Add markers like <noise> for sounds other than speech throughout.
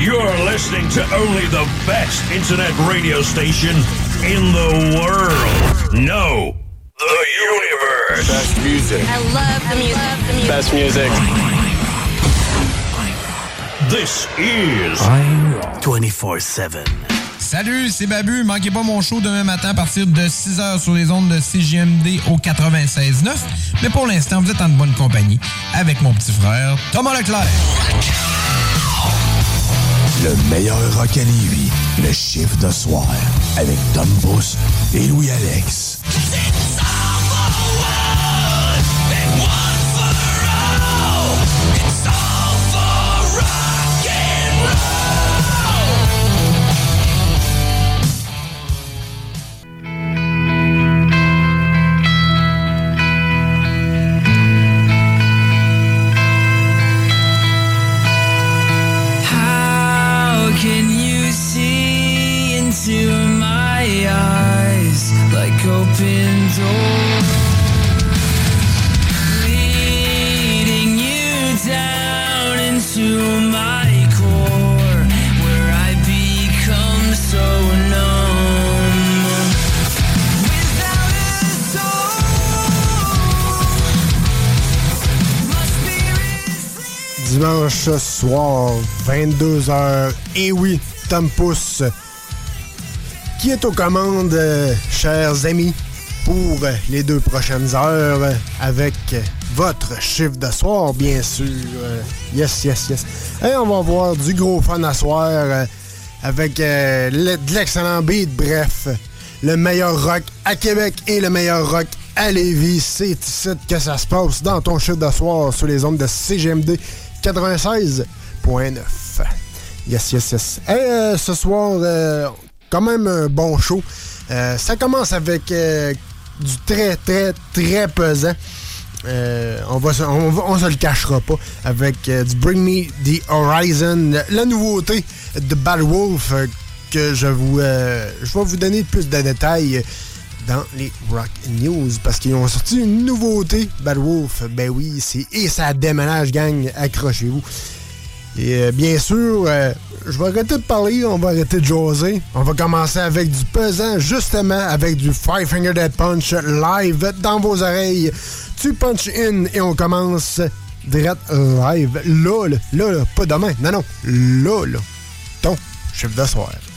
You're listening to only the best internet radio station in the world. No, the universe. Best music. I love the music. Best music. This is 24-7. Salut, c'est Babu. Manquez pas mon show demain matin à partir de 6h sur les ondes de CGMD au 96.9. Mais pour l'instant, vous êtes en bonne compagnie avec mon petit frère Thomas Leclerc. Le meilleur rock à Lévis, le chiffre de soir, avec Tom Bus et Louis-Alex. Dimanche soir, 22h. Et oui, Tom Pousse, qui est aux commandes, euh, chers amis, pour les deux prochaines heures, avec votre chiffre de soir, bien sûr. Yes, yes, yes. Et on va voir du gros fun à soir, euh, avec euh, de l'excellent beat. Bref, le meilleur rock à Québec et le meilleur rock à Lévis. C'est ici que ça se passe dans ton chiffre de soir sur les ondes de CGMD 96.9. Yes, yes, yes. Et euh, ce soir, euh, quand même un bon show. Euh, ça commence avec du très, très, très pesant. On, va, se- on, se le cachera pas. Avec du Bring Me the Horizon, la nouveauté de Bad Wolf que je vous, je vais vous donner plus de détails dans les Rock News parce qu'ils ont sorti une nouveauté, Bad Wolf. Ben oui, c'est et ça déménage, gang. Accrochez-vous. Et euh, bien sûr, euh, je vais arrêter de parler, on va arrêter de jaser. On va commencer avec du pesant, justement, avec du Five Finger Dead Punch live dans vos oreilles. Tu punch in et on commence direct live. Là, là, là, pas demain. Non, non, là, là. Ton chiffre de.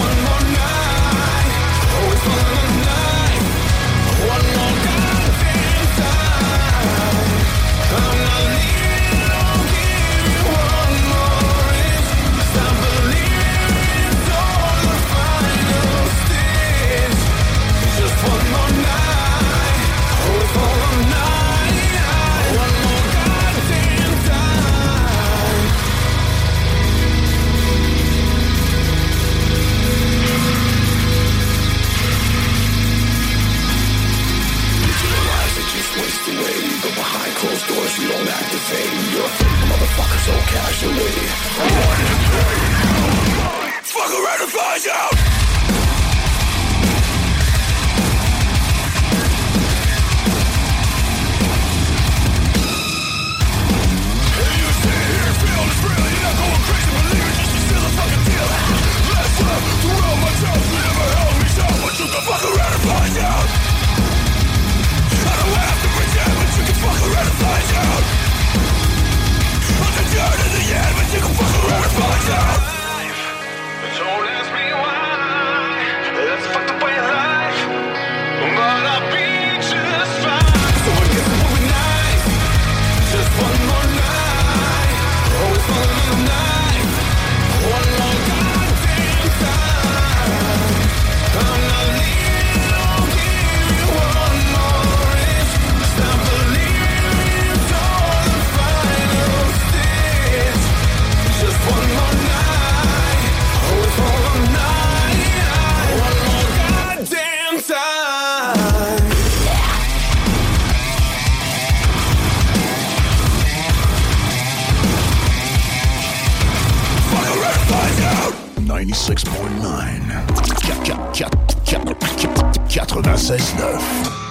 one more night. Oh, one more night. activate your fake motherfucker so casually. Fuck around and find out! down. I can turn in the end, but you can fucking run and. 96.9. 96.9.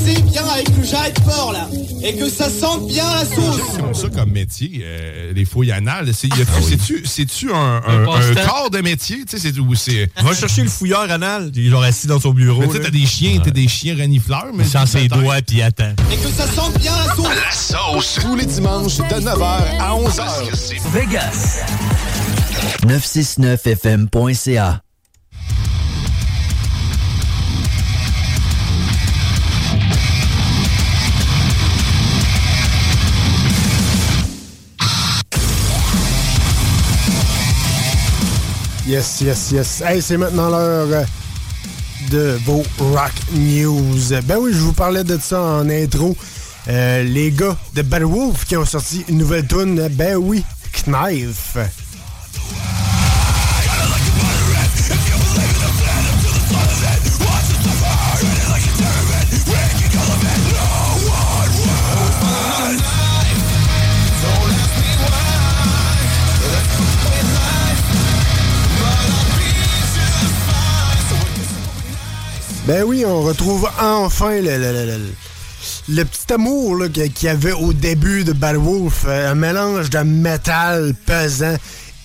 masser bien avec le jarret de porc là et que ça sente bien la sauce. Comme ça comme métier, euh, les fouilles anales, c'est y a- c'est-tu c'est-tu un, un, Un un passe-temps. corps de métier, tu sais, c'est où c'est Va chercher le fouilleur anal, il est genre assis dans son bureau. Tu t'as des chiens, t'as des chiens renifleurs, mais Il sent ses doigts puis il attend. Et que ça sente bien la sauce. La sauce. Tous les dimanches de 9h à 11h. Vegas. 969fm.ca. Yes, yes, yes. Hey, c'est maintenant l'heure euh, de vos Rock News. Ben oui, je vous parlais de ça en intro. Euh, les gars de Bad Wolf qui ont sorti une nouvelle tune. Ben oui, Knife. Ben oui, on retrouve enfin le, le- le- le- petit amour qu'il y avait au début de Bad Wolf. euh, un mélange de métal pesant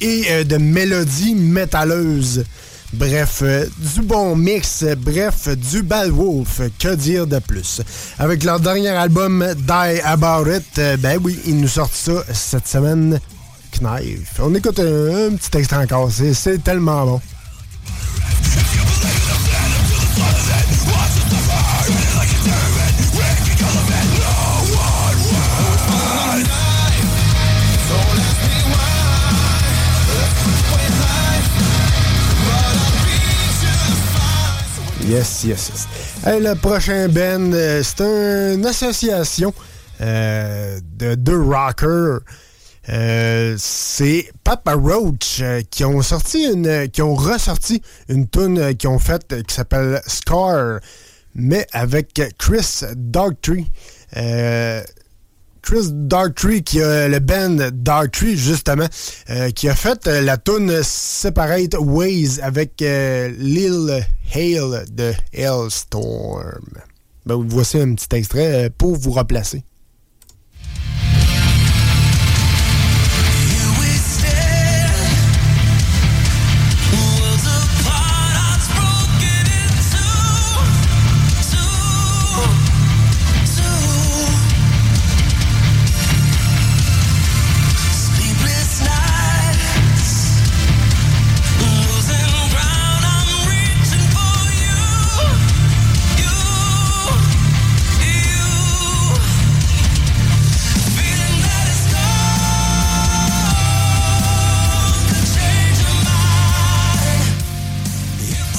et euh, de mélodies métalleuses. Bref, euh, du bon mix, bref, du Bad Wolf, que dire de plus? Avec leur dernier album Die About It, ben oui, ils nous sortent ça cette semaine. Knife. On écoute un, un petit extrait encore, c'est tellement bon. Yes, yes, yes. Hey, le prochain band, euh, c'est une association euh, de deux rockers. Euh, c'est Papa Roach euh, qui ont sorti qui ont ressorti une tune euh, qu'ils ont faite qui s'appelle Scar, mais avec Chris. Euh, Chris Darktree, qui a le band Darktree, justement, qui a fait la tune Separate Ways avec Lil Hale de Hailstorm. Ben, voici un petit extrait pour vous replacer.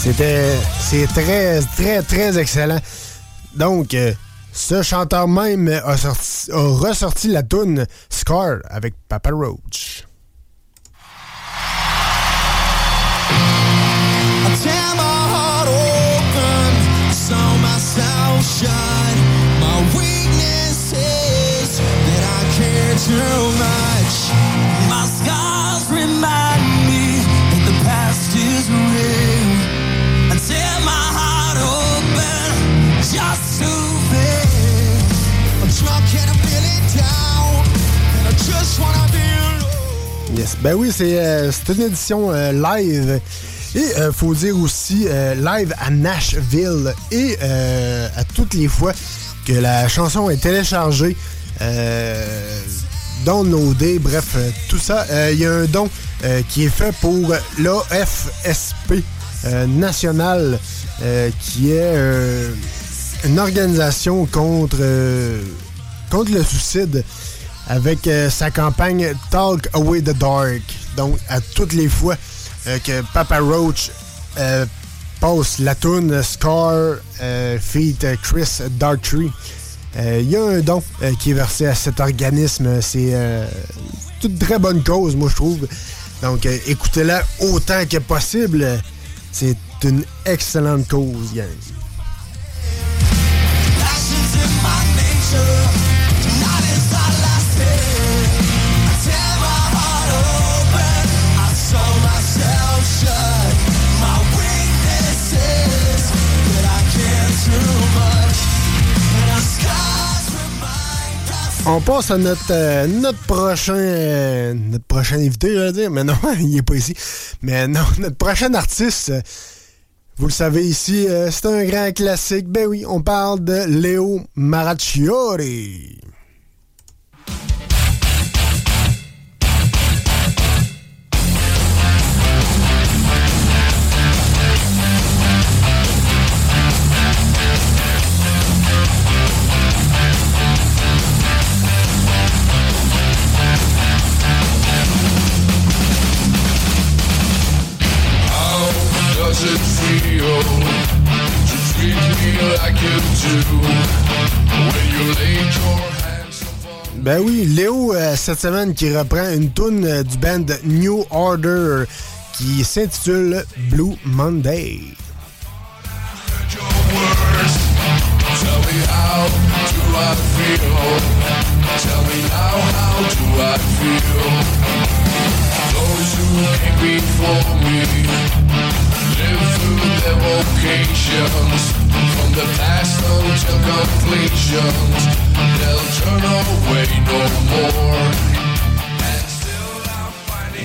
C'était. C'est très, très, très excellent. Donc, euh, ce chanteur même a, a ressorti la tune Scar avec Papa Roach. Ben oui, c'est euh, une édition euh, live. Et euh, faut dire aussi euh, live à Nashville. Et à toutes les fois que la chanson est téléchargée, euh, downloadée, bref, euh, tout ça, il y a un don qui est fait pour l'AFSP national, qui est une organisation contre, contre le suicide avec euh, sa campagne Talk Away the Dark. Donc, à toutes les fois euh, que Papa Roach euh, passe la tune Scar feat Chris Darktree, Euh, Il y a un don qui est versé à cet organisme. C'est toute très bonne cause, moi, je trouve. Donc, écoutez-la autant que possible. C'est une excellente cause, gang. On passe à notre, euh, notre prochain euh, notre prochain invité, je veux dire. Mais non, <laughs> il est pas ici. Mais non, <laughs> notre prochain artiste, euh, vous le savez ici, euh, c'est un grand classique. Ben oui, on parle de Léo Maracciori. Ben oui, Léo, euh, cette semaine, qui reprend une tune euh, du band New Order qui s'intitule Blue Monday.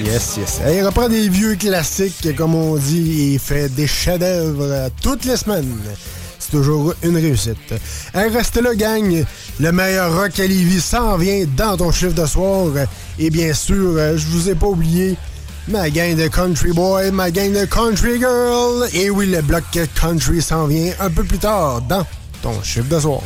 Yes, yes. Il reprend des vieux classiques, comme on dit, et fait des chefs-d'œuvre toutes les semaines. C'est toujours une réussite. Restez là, gang. Le meilleur rock à Lévis s'en vient dans ton chiffre de soir. Et bien sûr, euh, je vous ai pas oublié ma gang de country boy, ma gang de country girl. Et oui, le bloc country s'en vient un peu plus tard dans ton chiffre de soir.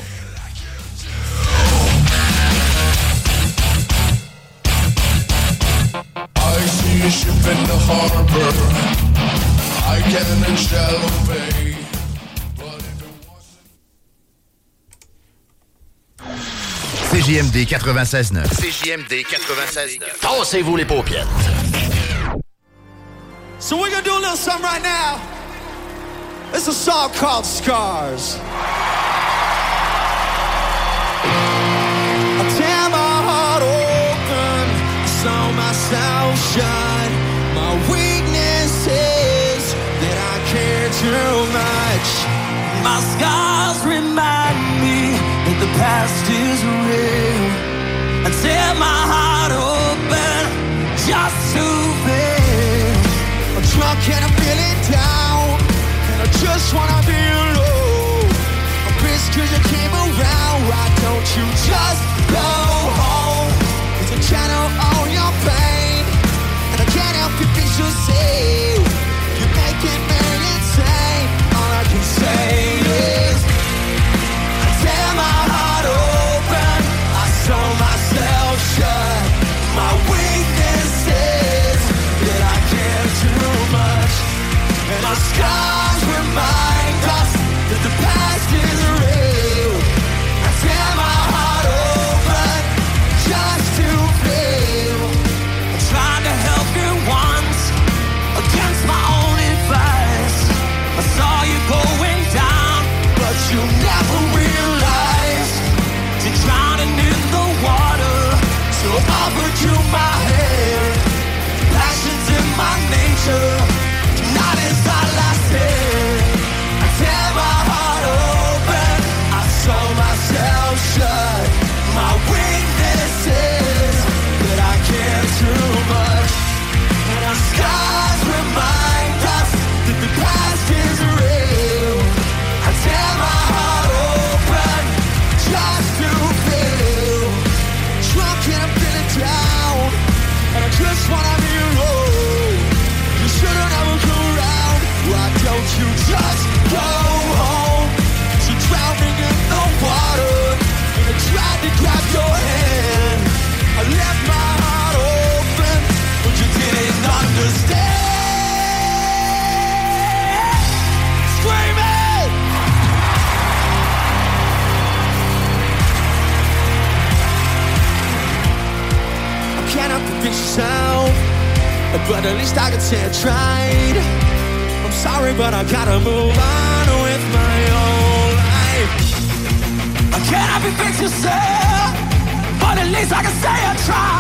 I see a ship in the harbor. I can and shall obey. CJMD 96.9. CJMD 96.9. Tassez-vous les paupières. So we're gonna do a little something right now. It's a song called Scars. I tear my heart open, I saw myself shine. My weakness is that I care too much. My scars remind me that the past is real. I tear my heart I'm drunk and I'm feeling down, and I just wanna be alone. I'm pissed 'cause you came around. Why don't you just go home? It's a channel all your pain, and But at least I can say I tried. I'm sorry, but I gotta move on with my own life. I cannot be fixed yourself, but at least I can say I tried.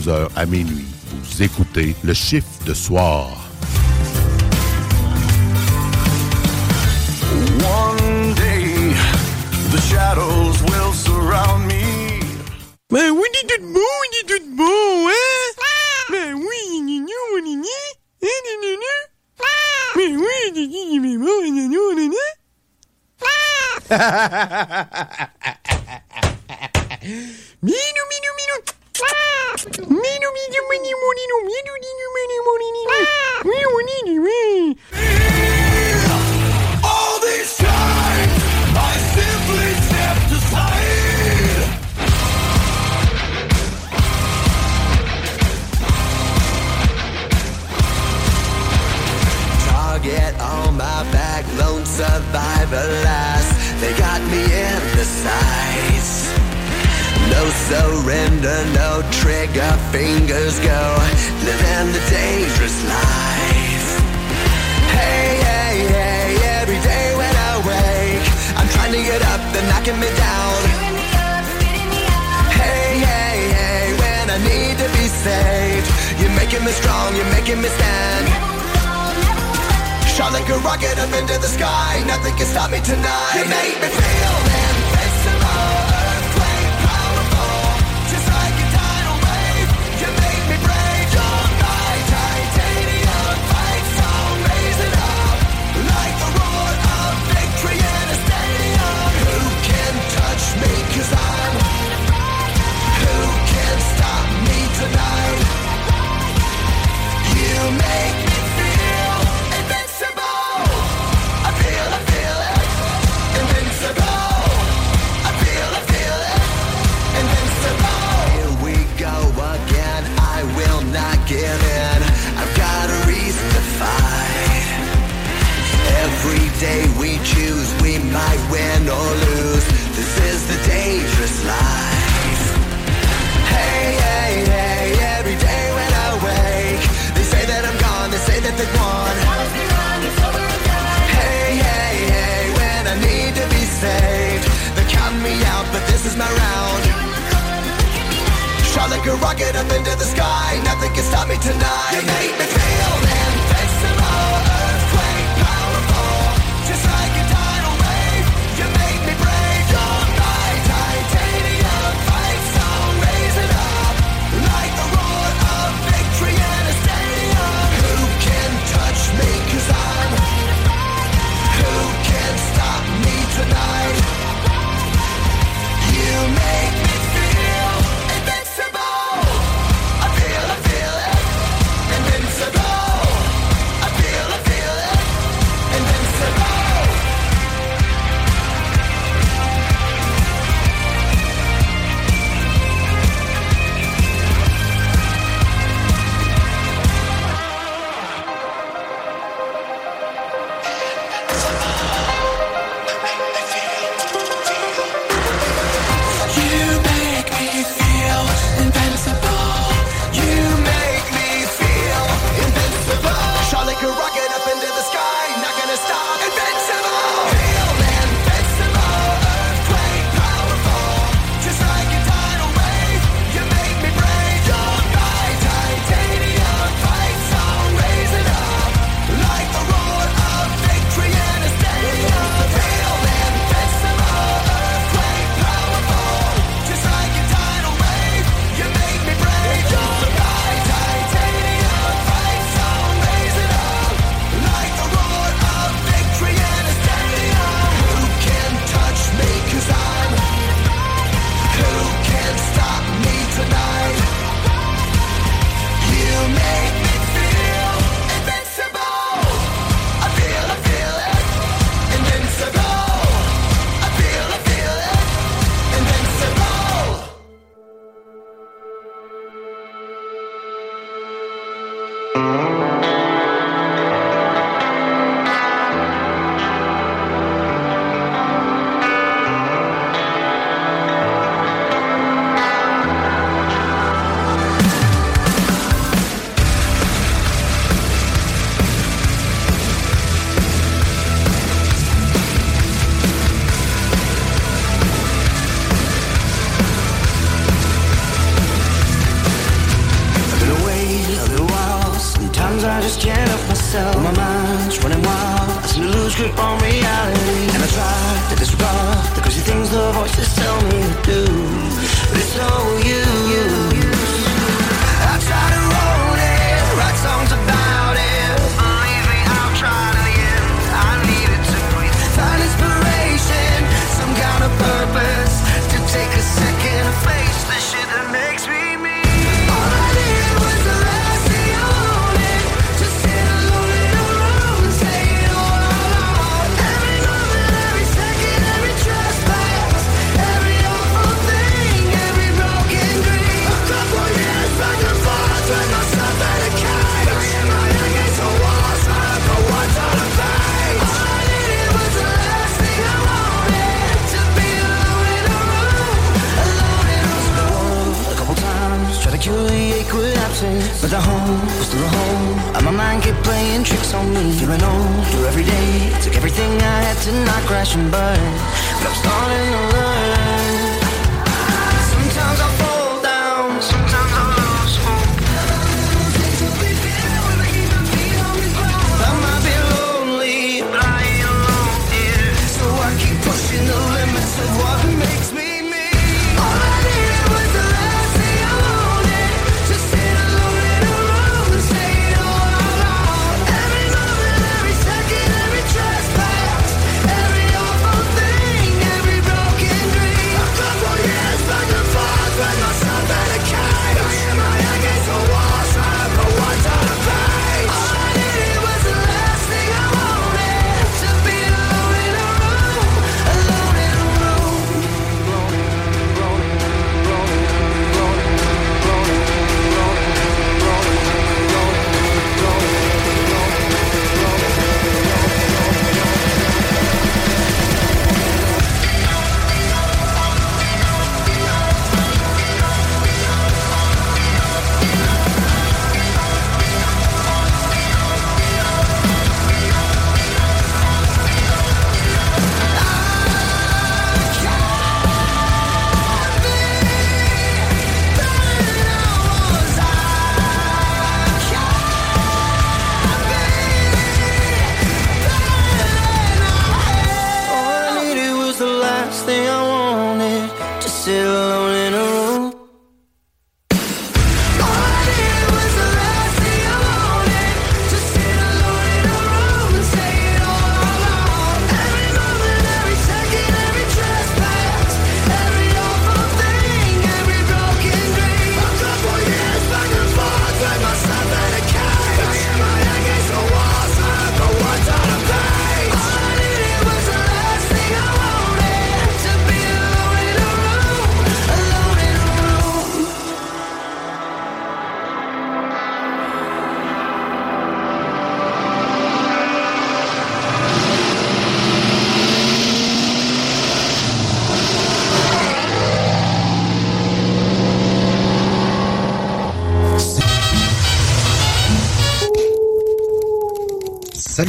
22h à minuit. Vous écoutez le chiffre de soir. One day, the shadows will surround me. Ben oui, il est tout beau, il est tout beau, hein? Ben oui, il est nous, il est né. Hein, il est né. Ben oui, il est né, il est beau, il est nous, il est né. Minou, minou, All these times, I simply stepped aside. Target on my back, lone survivor, last. They got me in the sights. No surrender, no trigger, fingers go. Living the dangerous life. Hey, hey, hey, every day when I wake, I'm trying to get up, they're knocking me down. Hey, hey, hey, when I need to be saved, you're making me strong, you're making me stand. Shot like a rocket up into the sky, nothing can stop me tonight. You make me feel this is my round. Shot like a rocket up into the sky, nothing can stop me tonight. You make me feel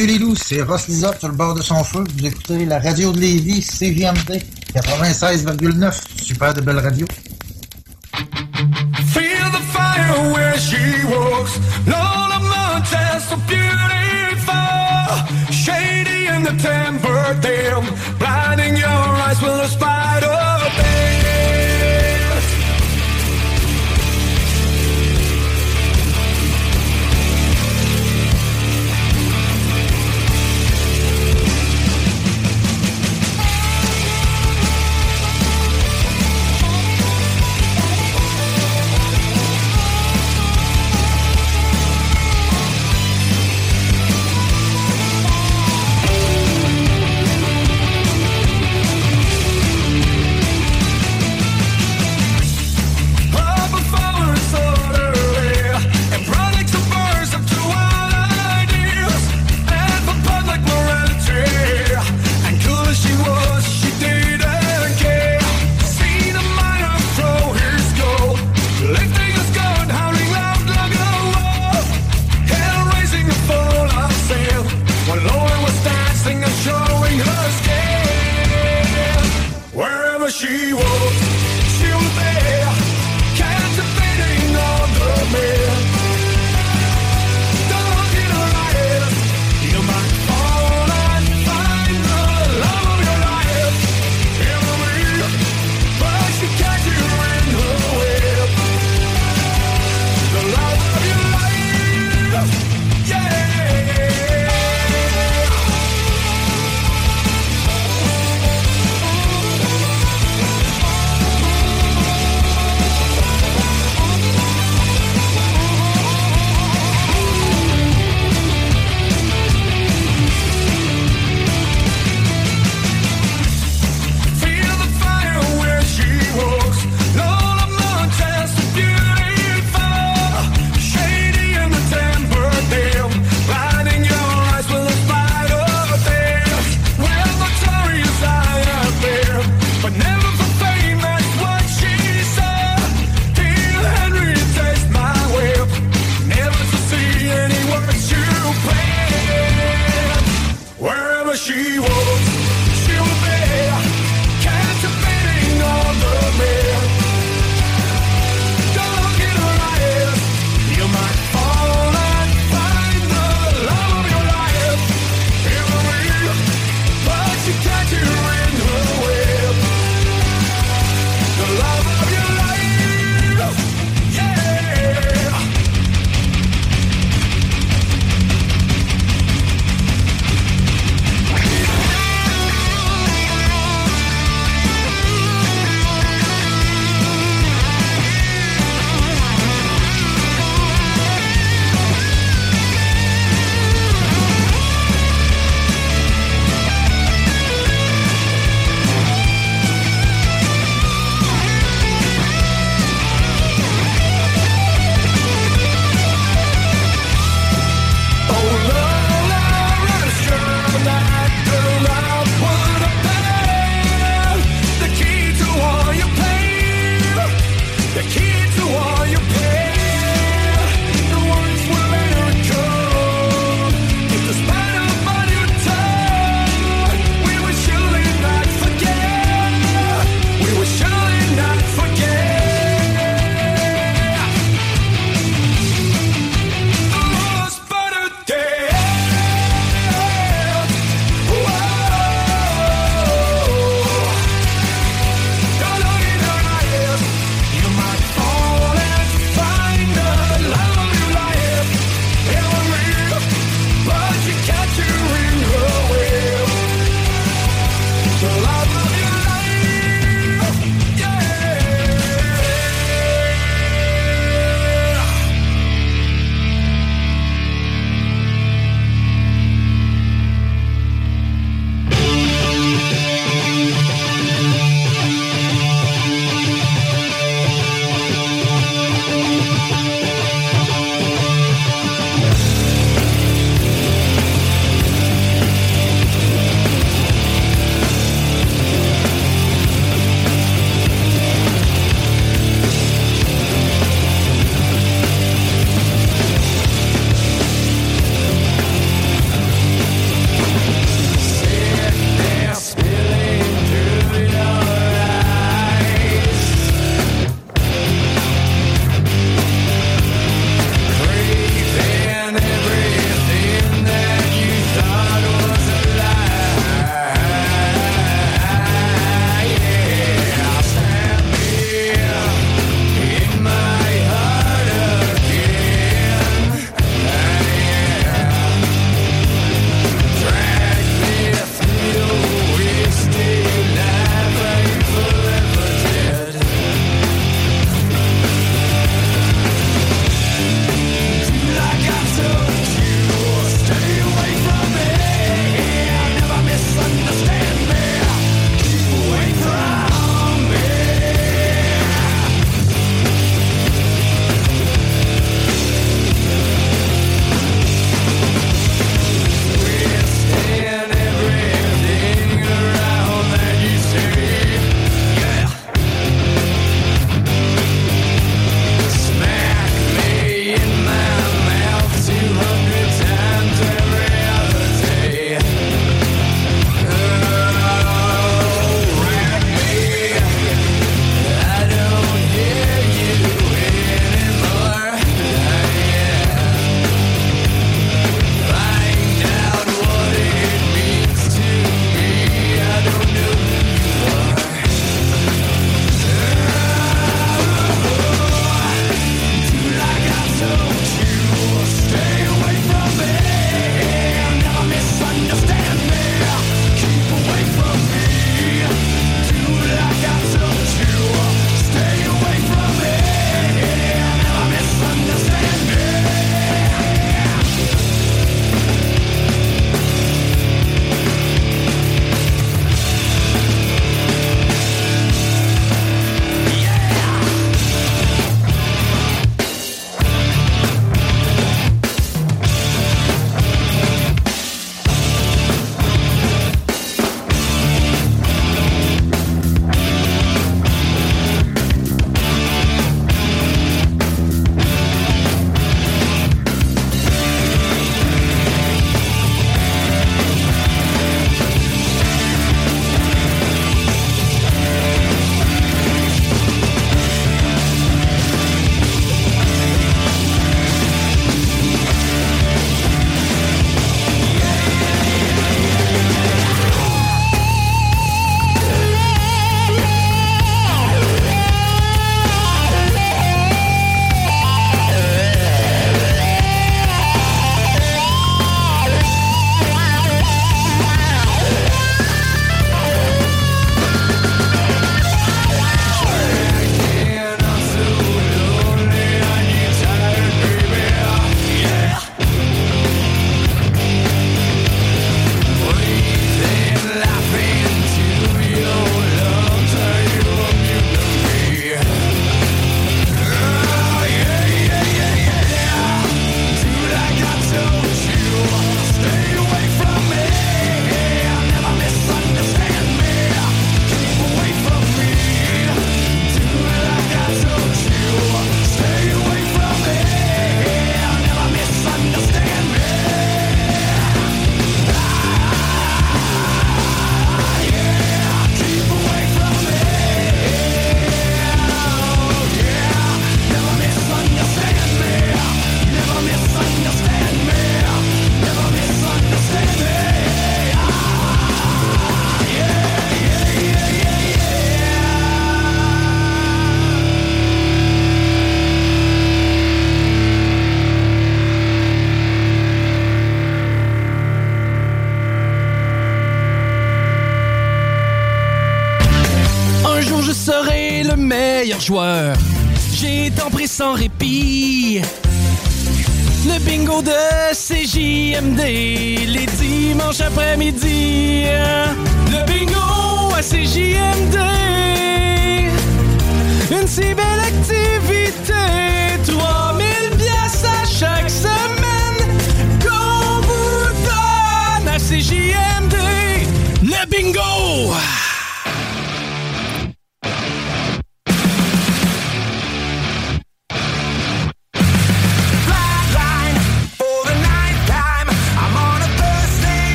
Salut les loups, c'est Ross Lisa sur le bord de son feu. Vous écoutez la radio de Lévis, CGMD 96,9. Super de belle radio. Feel the fire where she walks. Lola Montes, so beautiful. Shady in the timber dam. as she walked, still there, captivating the men.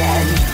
Again.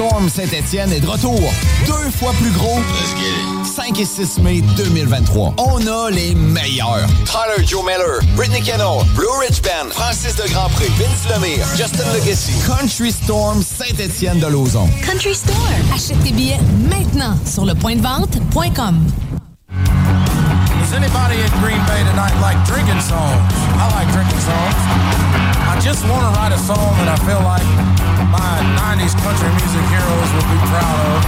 Storm Saint-Étienne est de retour. Deux fois plus gros. 5 et 6 mai 2023. On a les meilleurs. Tyler Joe Miller, Brittany Kennel, Blue Ridge Band, Francis de Grandpré, Vince Lemire, Justin Legacy. Country Storm Saint-Étienne de Lauson. Country Store. Achète tes billets maintenant sur le point de vente.com. Does anybody in Green Bay tonight like drinking songs? I like drinking songs. I just want to write a song that I feel like my 90s country music heroes would be proud of.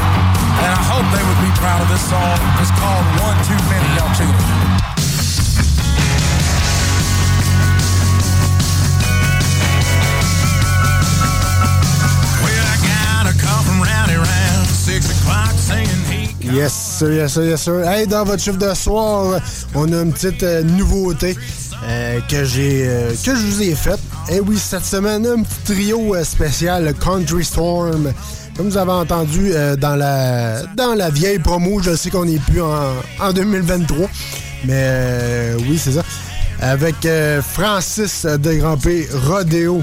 And I hope they would be proud of this song. It's called One Too Many Y'all Cheated. Well, I gotta come from Rowdy round six o'clock singing heat. Yes, sir, yes, sir, yes, sir. Hey, dans votre chiffre de soir, on a une petite euh, nouveauté euh, que j'ai euh, que je vous ai faite. Et oui, cette semaine, un petit trio euh, spécial, Country Storm. Comme vous avez entendu dans la dans la vieille promo, je sais qu'on n'est plus en, en 2023. Mais oui, c'est ça. Avec Francis de Grand-P, Rodeo,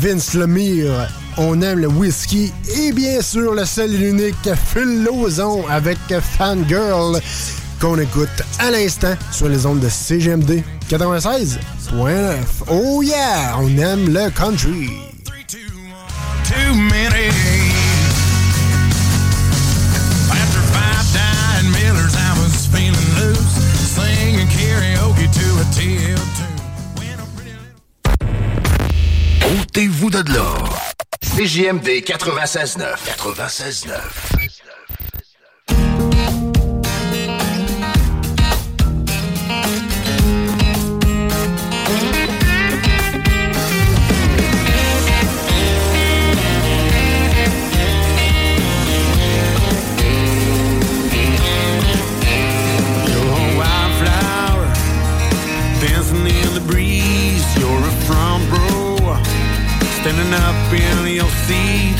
Vince Lemire, on aime le whisky et bien sûr le seul et l'unique Phil Lozon avec Fangirl qu'on écoute à l'instant sur les ondes de CGMD 96.9. Oh yeah, on aime le country. too many. After five dying Millers, I was feeling loose, singing karaoke to a TL tune. Ôtez-vous de là. CJMD 96.9. 96.9. your seat,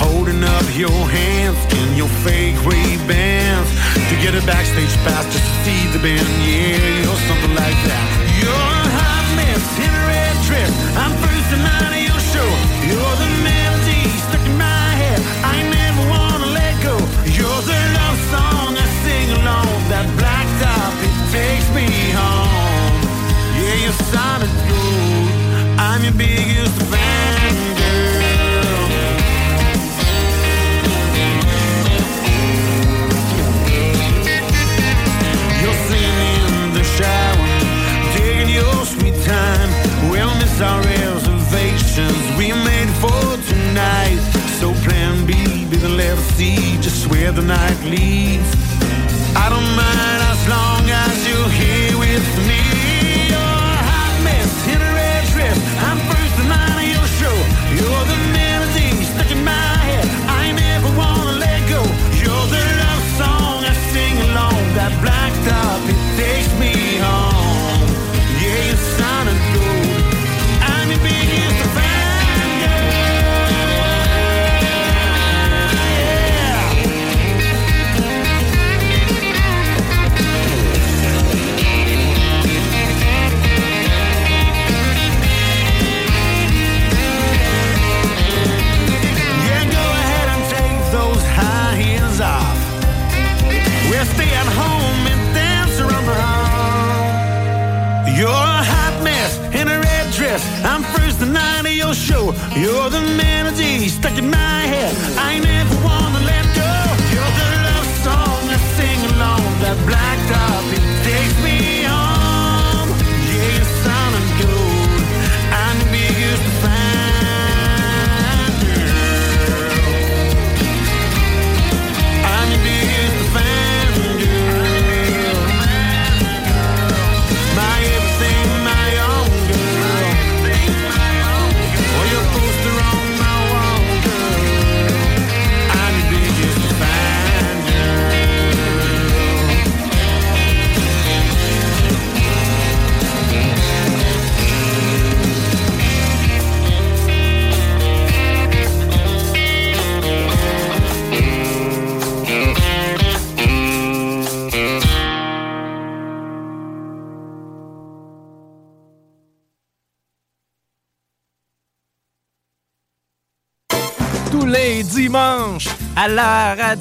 holding up your hands in your fake Ray bands to get a backstage pass to see the band. Yeah, you're something like that. You're a hot mess in a red dress. I'm first in line of your show. You're the melody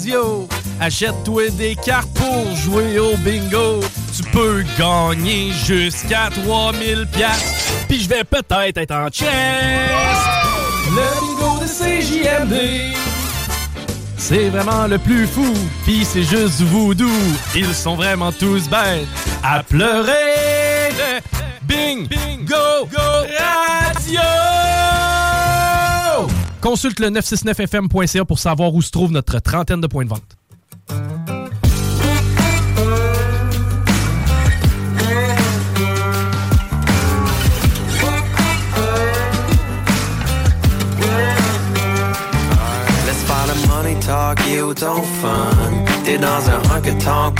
radio. Achète-toi des cartes pour jouer au bingo. Tu peux gagner jusqu'à 3000 pièces. Puis je vais peut-être être en chest. Le bingo de CJMD. C'est vraiment le plus fou, pis c'est juste voodoo. Ils sont vraiment tous bêtes à pleurer. Bing, bingo, go, radio! Consulte le 969fm.ca pour savoir où se trouve notre trentaine de points de vente. Talk, et ou ton fun. T'es dans un pas 10 30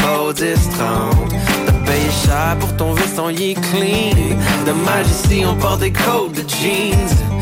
T'as payé cher pour ton veston, il est clean. Dommage ici, on porte des coats de jeans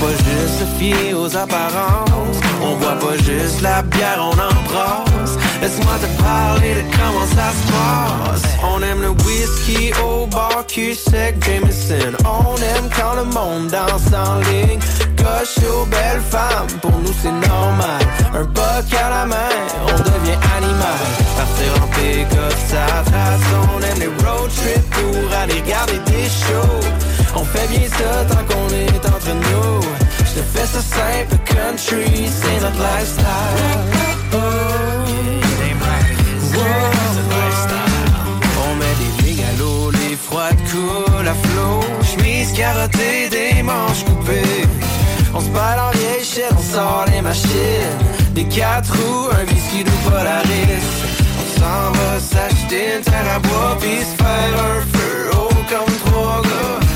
pas juste fier aux apparences. On boit pas juste la bière, on embrasse Laisse-moi te parler de comment ça se passe. On aime le whisky au bar, cul sec, Jameson. On aime quand le monde danse en ligne. Coche aux belles femmes, pour nous c'est normal. Un boc à la main, on devient animal. Partir en pick-up, ça trace. On aime les road trips pour aller regarder des shows On fait bien ça tant qu'on est entre nous Je te fais ça simple, country, c'est notre lifestyle Oh. On met des lignes à l'eau, les froides coulent à flot. Chemise carottée, des manches coupées. On se bat en vieille shit, on sort les machines. Des quatre roues, un whisky de Polaris. On s'en va s'acheter une terre à bois, puis se faire un feu haut comme trois gars.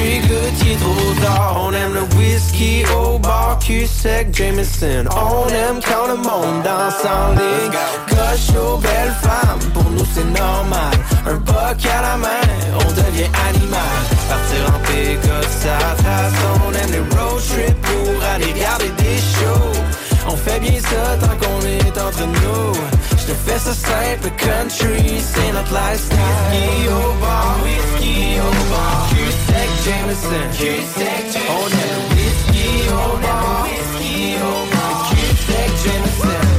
Que tu trop tard. On aime le whisky au bar, cul sec, Jameson. On aime quand le monde danse en ligne. Coche aux belles femmes, pour nous c'est normal. Un boc à la main, on devient animal. Partir en pick-up, ça trace. On aime les road trips pour aller regarder des shows. On fait bien ça tant qu'on est entre nous. Je te fais ça simple, country, c'est notre lifestyle. Whisky au bar, whisky au bar. Q-Sec Jameson, Q-Sec On aime whisky au bar, whisky au bar. Q-Sec Jameson.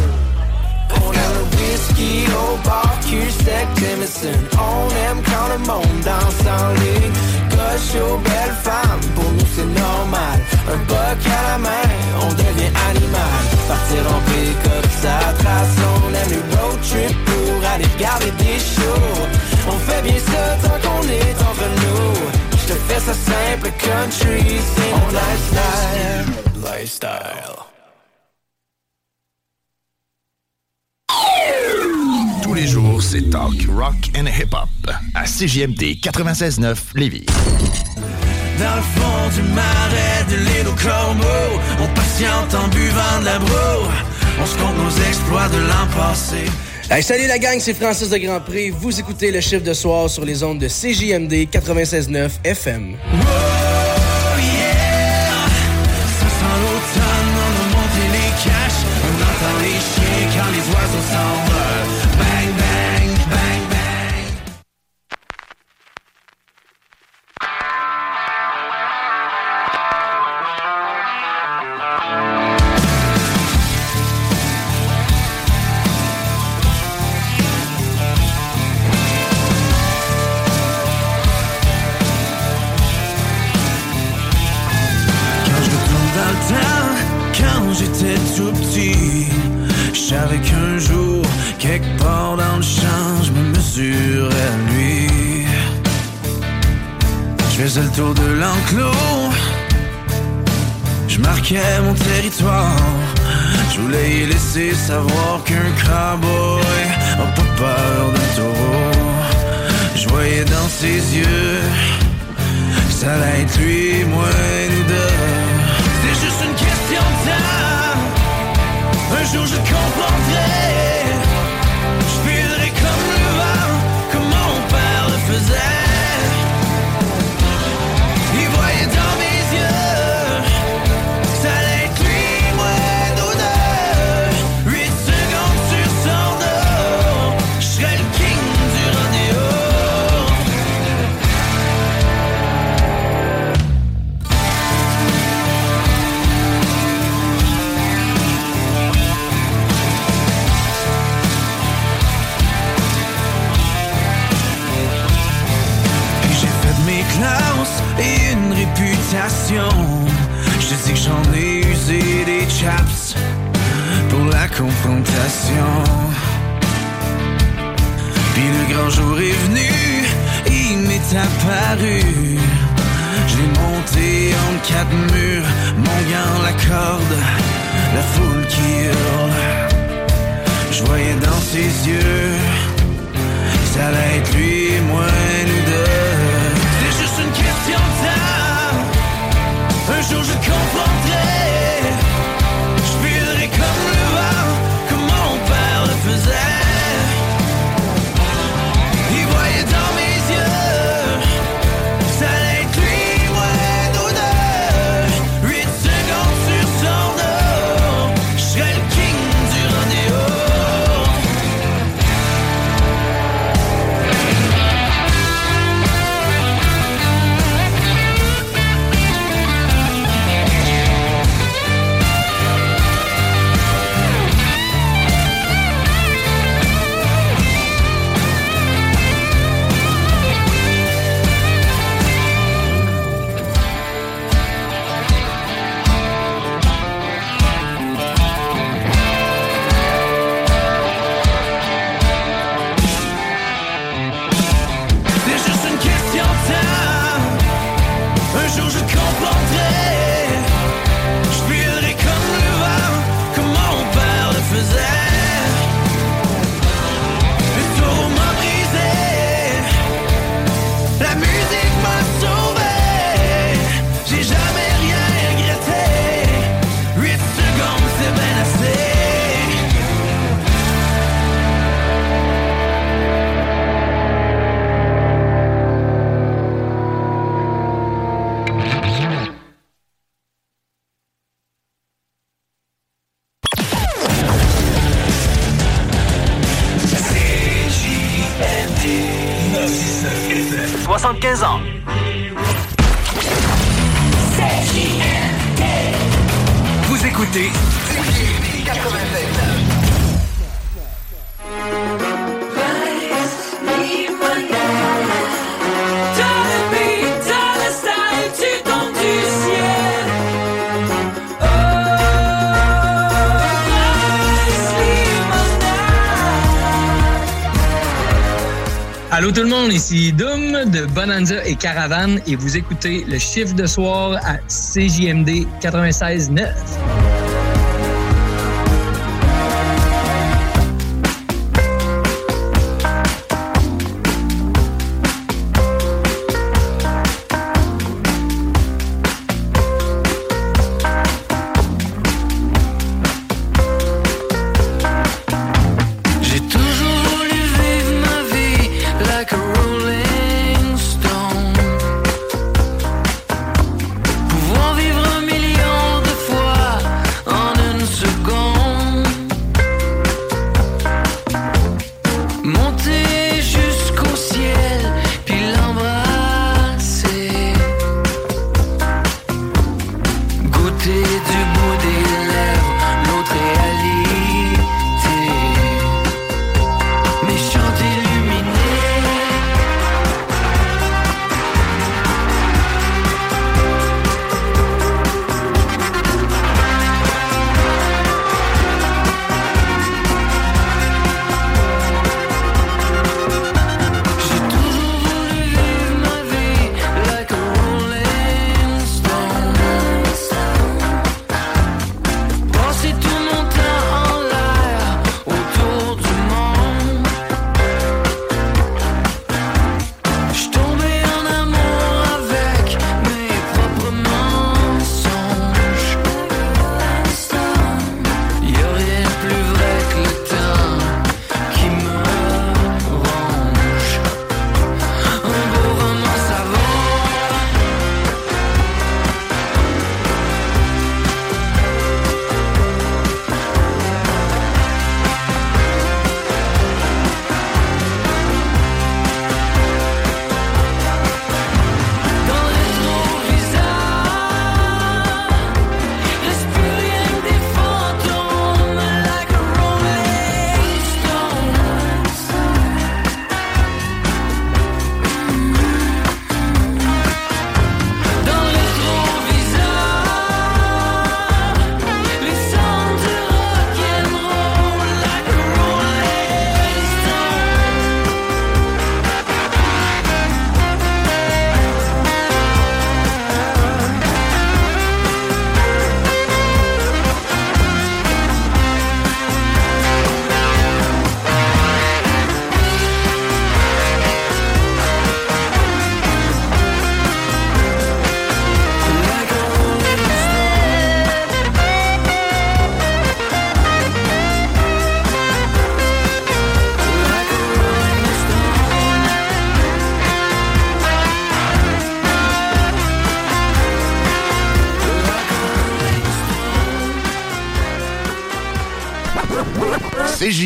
Whisky au bar, Q-Sec Jameson. On aime quand le monde danse en ligne. Coche aux belles femmes, pour nous c'est normal. Un boc à la main, on devient animal. Partir en pick-up, ça trace. On aime les road trips pour aller regarder des shows. On fait bien ça tant qu'on est entre nous. Je te fais ça simple, country, c'est mon lifestyle. Lifestyle. Tous les jours, c'est talk, rock and hip-hop à CJMD 96.9 Lévis. Dans le fond du marais de l'île corbeaux On patiente en buvant de la broue On se compte nos exploits de l'an passé Hey, salut la gang, c'est Francis de Grand Prix. Vous écoutez le chiffre de soir sur les ondes de CJMD 96.9 FM. Les faisais le tour de l'enclos, je marquais mon territoire. Je voulais y laisser savoir qu'un cowboy a pas peur de taureau. Je voyais dans ses yeux ça allait être lui, moi nous deux. C'est juste une question de temps. Un jour je comprendrai. Je sais que j'en ai usé des chaps pour la confrontation. Puis le grand jour est venu, il m'est apparu. Je l'ai monté en quatre murs, mon gant, la corde, la foule qui hurle. Je voyais dans ses yeux, ça allait être lui et moi. Je comprendrai. Comme le vent, comme mon père le faisait. Allô tout le monde, ici Doom de Bonanza et Caravane et vous écoutez le chiffre de soir à CJMD 96.9.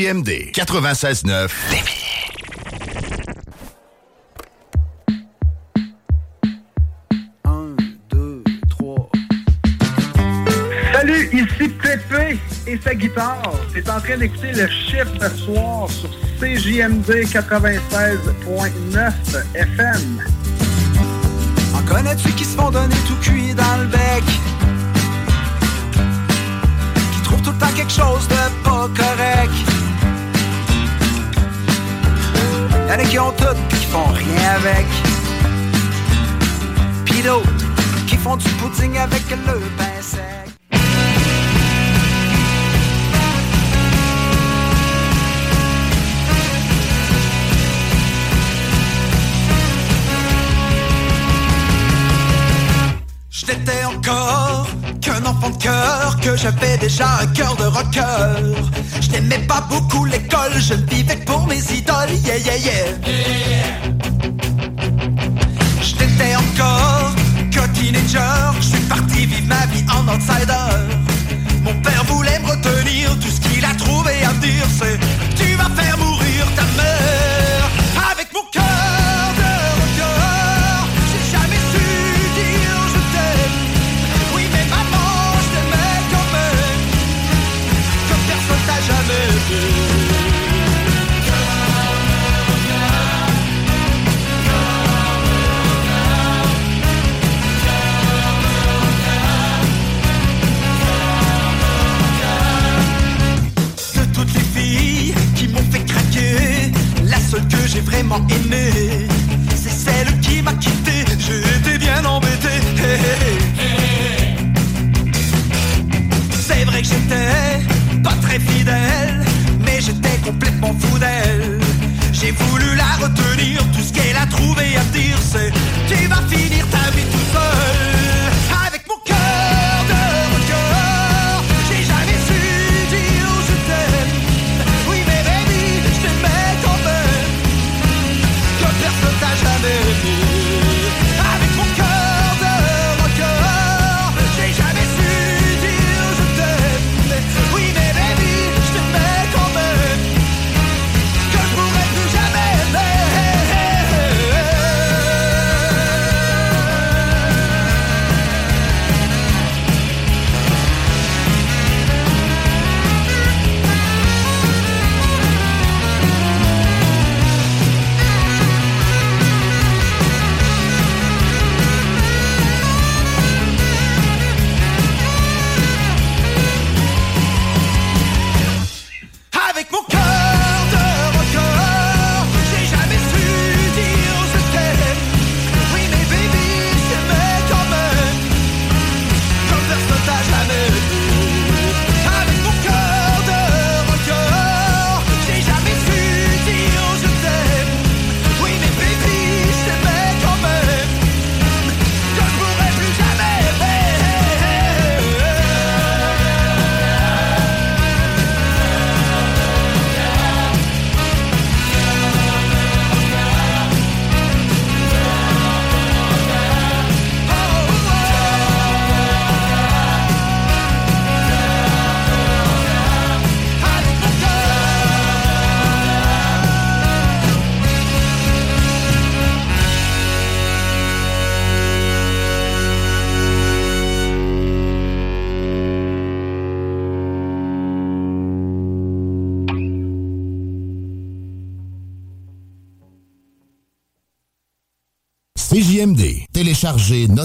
CJMD 96.9 Salut, ici Pépé et sa guitare. C'est en train d'écouter le chiffre ce soir sur CJMD 96.9 FM. En connais-tu qui se font donner tout cuit dans le bec? Qui trouvent tout le temps quelque chose de pas correct? Y'en qui ont tout pis qui font rien avec. Pis d'autres qui font du pudding avec le pain. que j'avais déjà un cœur de rocker. Je n'aimais pas beaucoup l'école, je vivais pour mes idoles, yeah yeah yeah. yeah. Je n'étais encore que teenager, je suis parti vivre ma vie en outsider. Mon père voulait me retenir, tout ce qu'il a trouvé à dire c'est 美梦。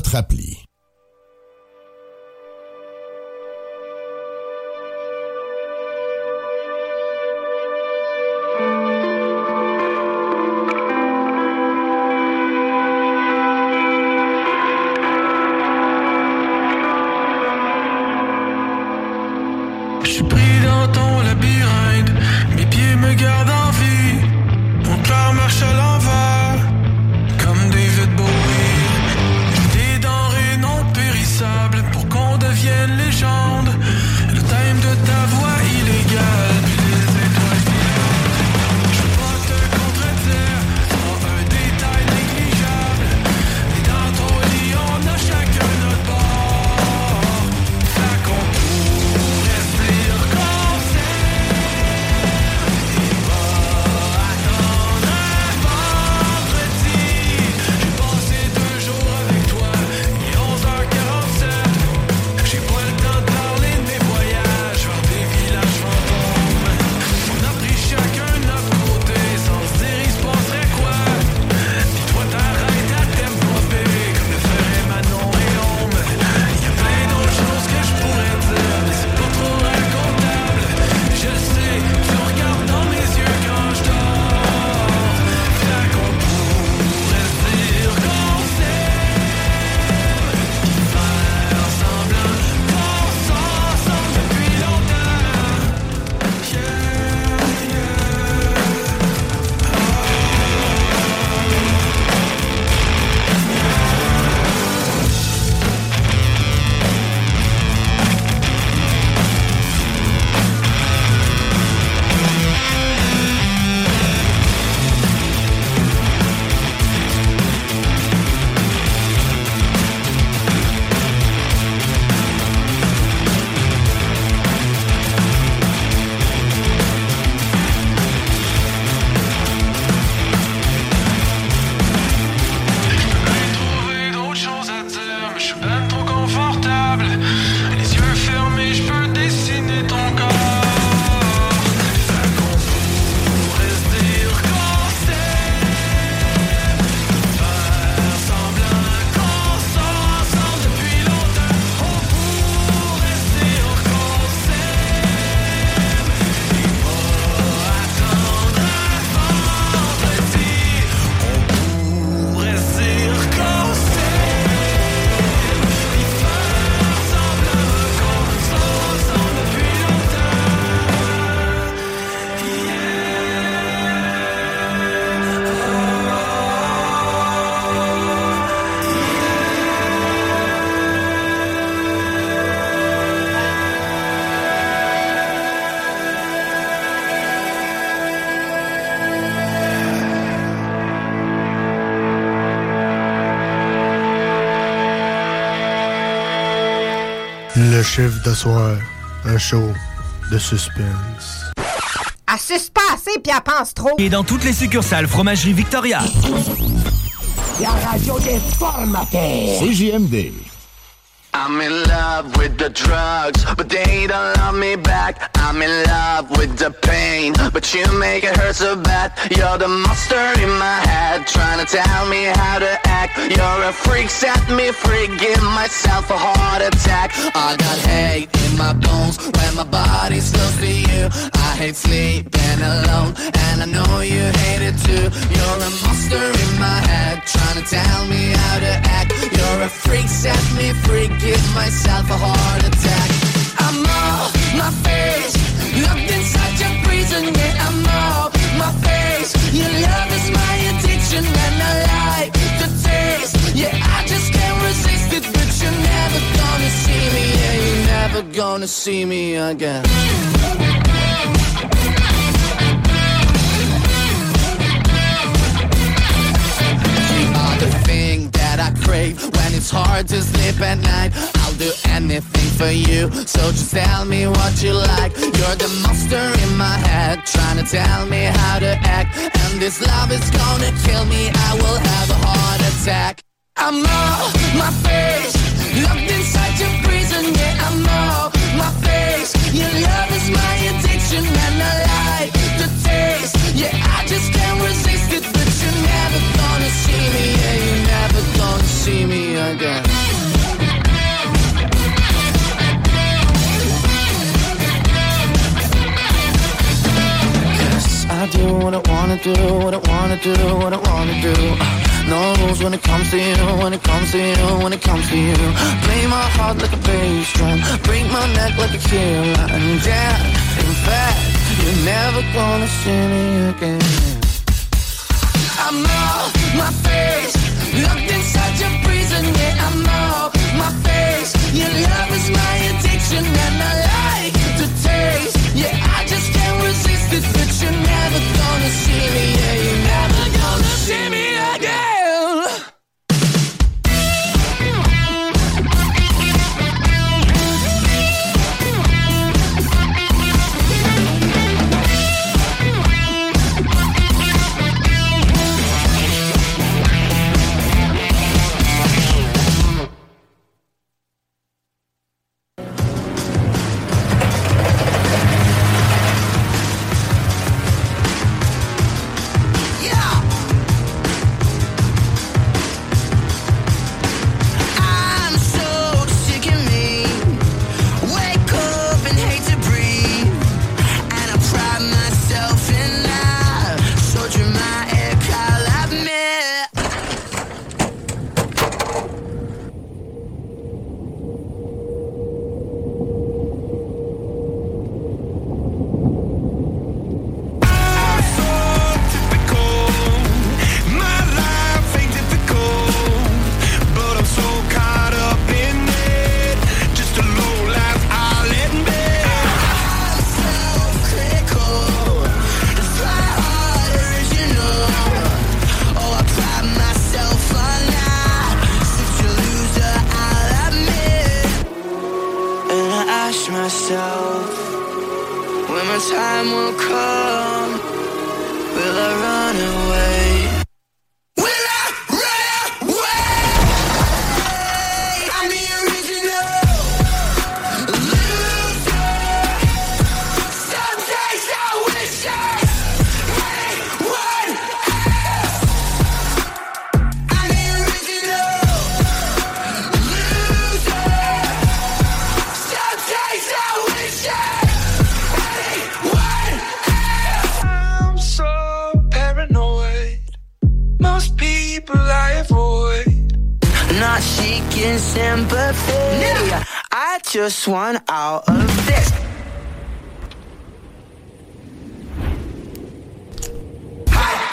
notre appli. Chiffre de soir, un show de suspense. Pas assez puis elle pense trop. Et dans toutes les succursales Fromagerie Victoria. La radio des formateurs. CJMD. I'm in love with the drugs, but they don't love me back. I'm in love with the pain, but you make it hurt so bad. You're the monster in my head, trying to tell me how to act. You're a freak, set me free, give myself a heart attack. I got hate in my bones when my body's close to you. I hate sleeping alone, and I know you hate it too. You're a monster in my head, trying to tell me how to act. You're a freak, set me free, give myself a heart attack. My face, locked inside your prison, yeah, I'm off my face. Your love is my addiction, and I like the taste. Yeah, I just can't resist it, but you're never gonna see me, you're never gonna see me again. You are the thing that I crave when it's hard to sleep at night. Do anything for you, so just tell me what you like. You're the monster in my head, trying to tell me how to act. And this love is gonna kill me, I will have a heart attack. I'm off my face, locked inside your prison, yeah, I'm off my face. Your love is my addiction, and I like the taste. Yeah, I just can't resist it, but you're never gonna see me, yeah, you're never gonna see me again. I do what I wanna do, what I wanna do, what I wanna do. Uh, no rules when it comes to you, when it comes to you, when it comes to you. Play my heart like a bass drum, break my neck like a killer. And yeah, in fact, you're never gonna see me again. I'm off my face, locked inside your prison, yeah, I'm off my face. Your love is my addiction, and I like the taste. Yeah, But you're never gonna see me, yeah, you're never gonna see me again. Most people I avoid. Not seeking sympathy. I just want out of this.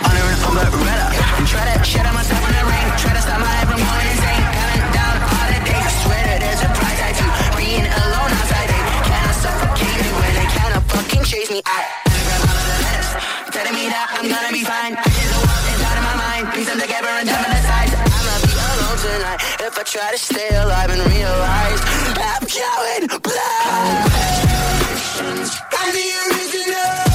Under an umbrella. Try to shut myself in the rain. Try to stop my life from going insane. Counting down all the days. I swear that there's a price I to being alone outside. They cannot suffocate me when they fucking chase me. I grab all of the letters, telling me that I'm gonna be fine. Piece them together and be alone tonight. If I try to stay alive and realize I'm going blind. I'm the original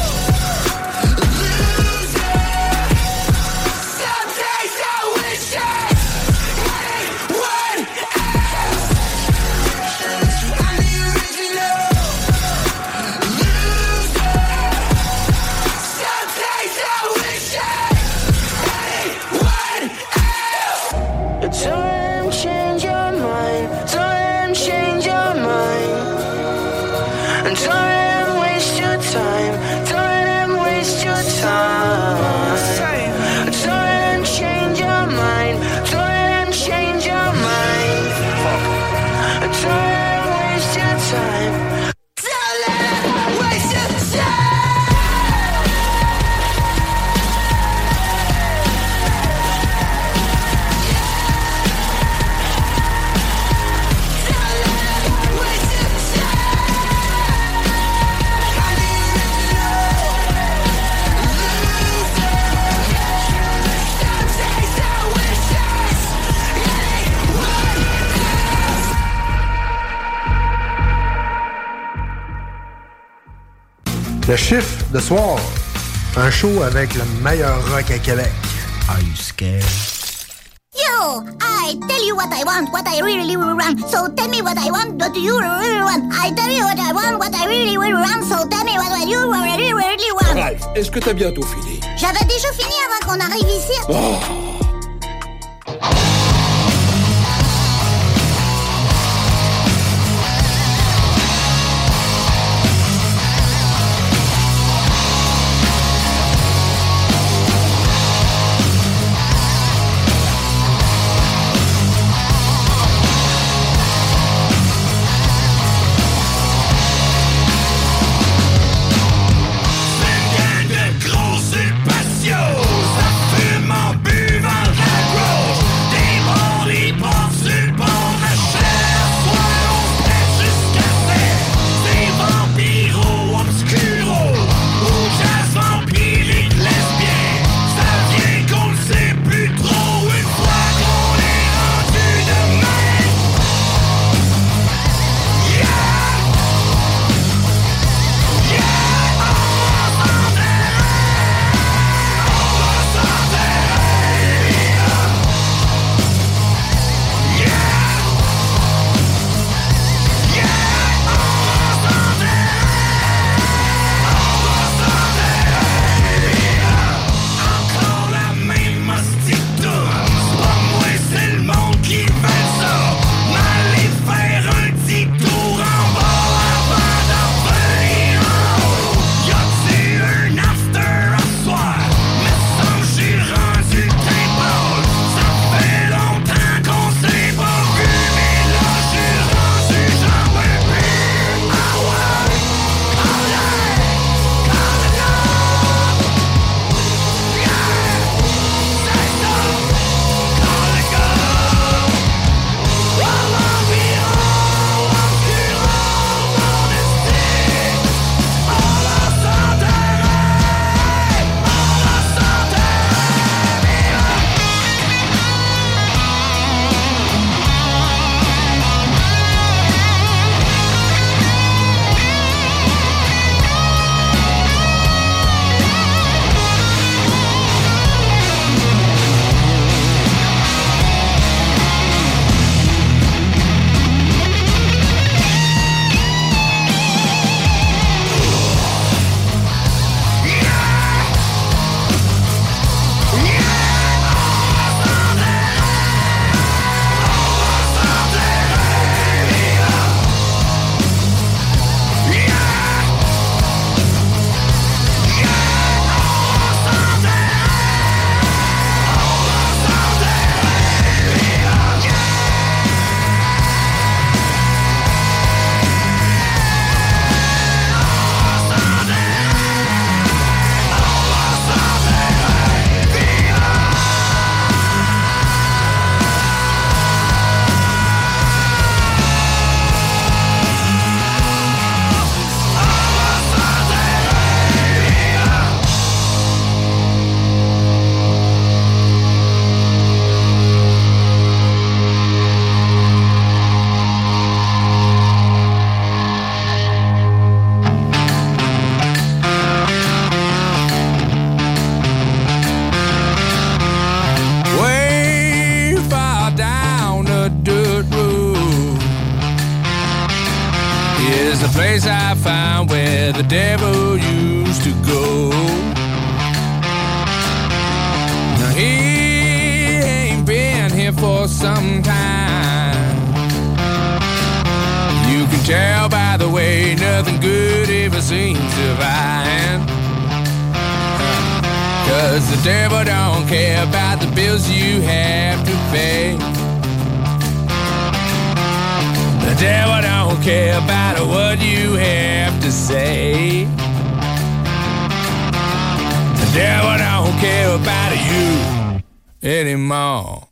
Le chiffre de soir. Un show avec le meilleur rock à Québec. Are you scared? You! I tell you what I want, what I really, really want. So tell me what I want, what you really want. I tell you what I want, what I really, really want. So tell me what you really, really want. Ralph, est-ce que t'as bientôt fini? J'avais déjà fini avant qu'on arrive ici. Oh. The devil don't care about what you have to say. The devil don't care about you anymore.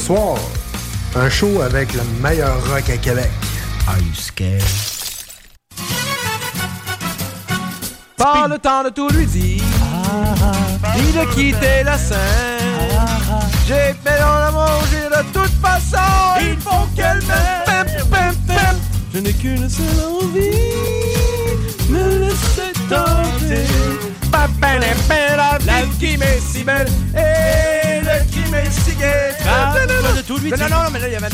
Soir. Un show avec le meilleur rock à Québec. Are you scared? Pas le temps de tout lui dire, ni de quitter la scène. J'ai fait dans la manger de toute façon, il faut qu'elle m'aime. Je n'ai qu'une seule envie, me laisser tenter. La, vie qui m'est si belle et qui gai. Ah, non, non, mais là, il y avait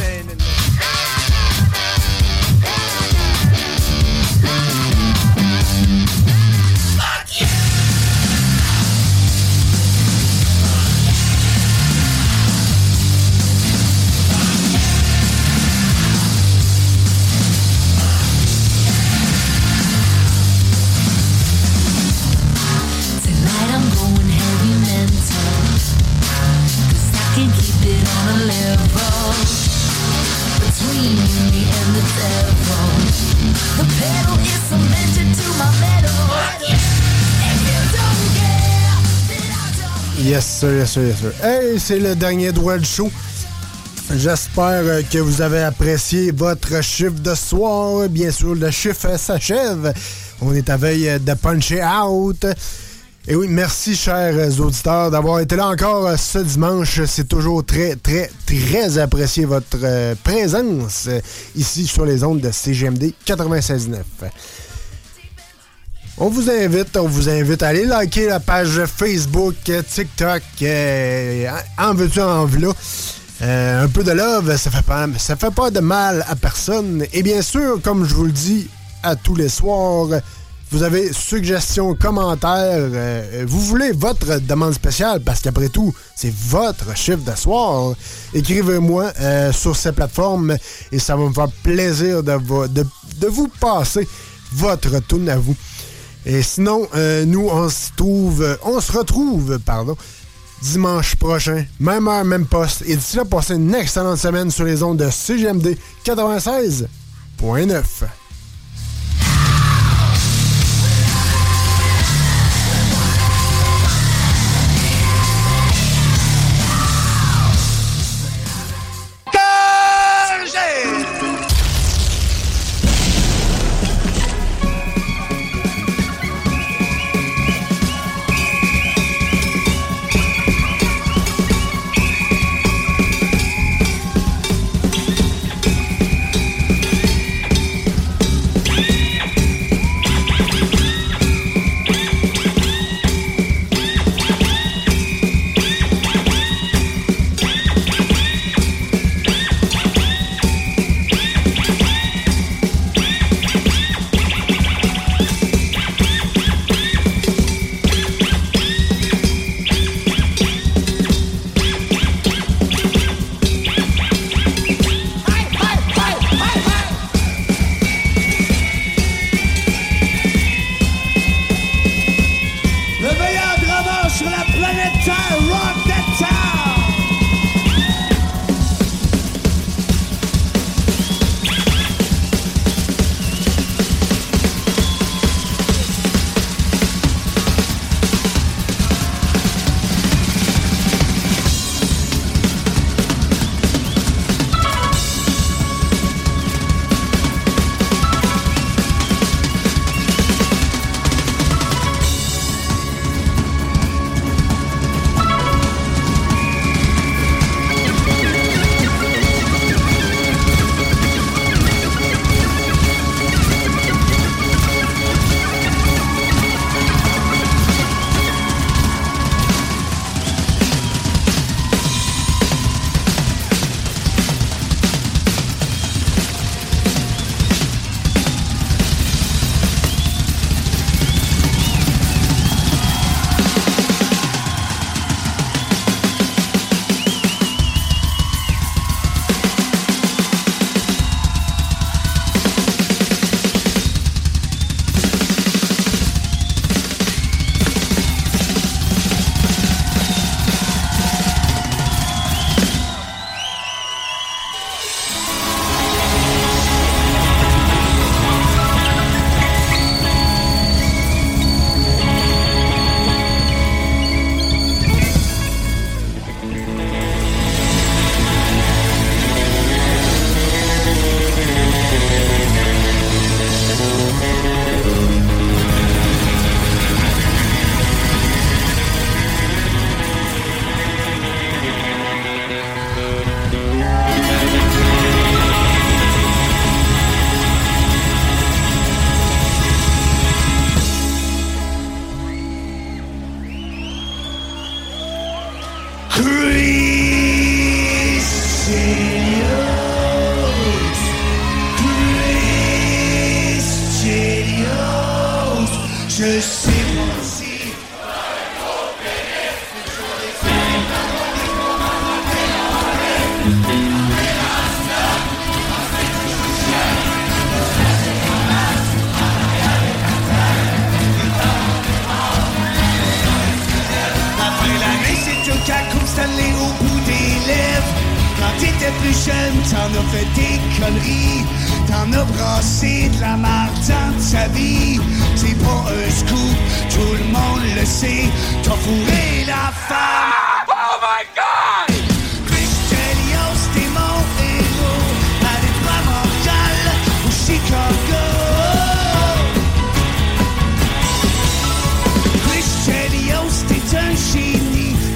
Yes, sir, yes, sir, yes, sir. Hey, c'est le dernier droit du show. J'espère euh, que vous avez apprécié votre chiffre de soir. Bien sûr, le chiffre s'achève. On est à veille de puncher out. Et oui, merci, chers auditeurs, d'avoir été là encore euh, ce dimanche. C'est toujours très, très, très apprécié votre euh, présence euh, ici sur les ondes de CGMD 96.9. On vous invite, on vous invite à aller liker la page Facebook, euh, TikTok, euh, en veux-tu, en v'là. Euh, un peu de love, ça fait pas, ça fait pas de mal à personne. Et bien sûr, comme je vous le dis à tous les soirs, vous avez suggestions, commentaires, euh, vous voulez votre demande spéciale, parce qu'après tout, c'est votre chiffre de soir. Écrivez-moi euh, sur ces plateformes et ça va me faire plaisir de, vous- passer votre tune à vous. Et sinon, euh, nous, on se trouve, euh, on se retrouve, pardon, dimanche prochain, même heure, même poste. Et d'ici là, passez une excellente semaine sur les ondes de CGMD 96.9.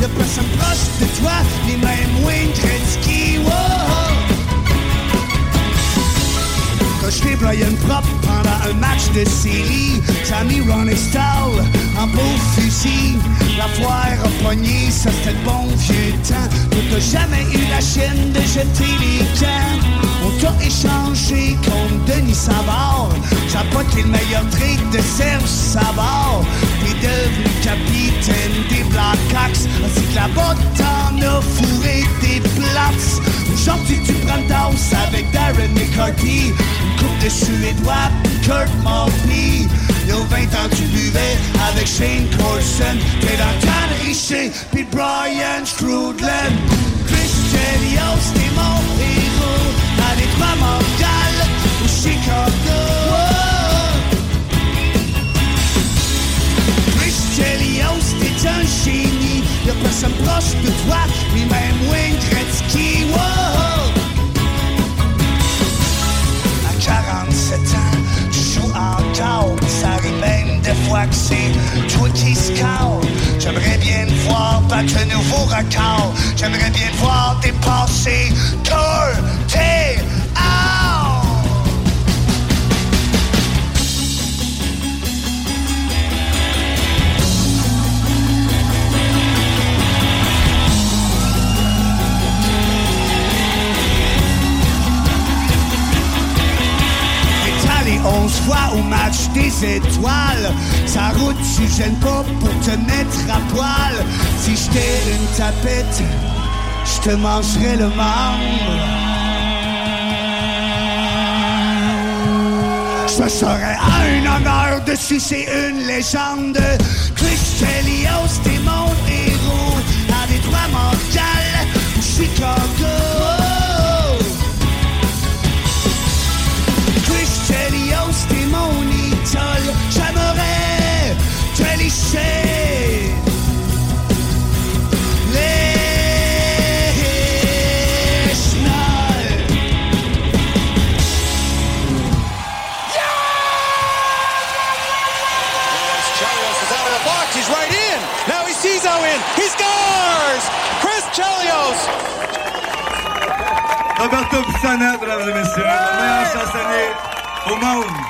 Ne personne proche de toi, ni même Wayne Gretzky. Wow. Brian Prop pendant un match de série, Sammy en beau fusil. La foire a pogné, ça c'était le bon vieux temps. On t'a jamais eu la chaîne de jeter les camps. On t'a échangé contre Denis Savard. A été le meilleur trade de Serge Savard. T'es devenu capitaine des Blackhawks. Ainsi que là-bas, t'en as fourré des places. Aujourd'hui, tu prends danse avec Darren McCarthy. Une coupe de Suédois, Kurt Maltby. Y a 20 ans, tu buvais avec Shane Corson. T'es dans de Richer, puis Brian Strudland. Chris Chelios, t'es mon héros. À l'étoile mondiale, au Chicago. Chris Chelios, t'es un génie. Y'a personne proche de toi, ni même Wayne Gretzky. Wow! À 47 ans, tu joues encore. Des fois que c'est toi qui score. J'aimerais bien te voir battre le nouveau record. J'aimerais bien te voir dépasser Tour T. T'es allé 11 fois au match des étoiles. Sa route, tu gênes pas pour te mettre à poil. Si j'étais une tapette, je te mangerais le membre. Ce serait un honneur de sucer une légende. Chris Chelios, t'es mon héros. À Détroit mondial, Chicago. Chris Chelios! Roberto Pissana, mesdames et messieurs, le meilleur chansonnier au monde.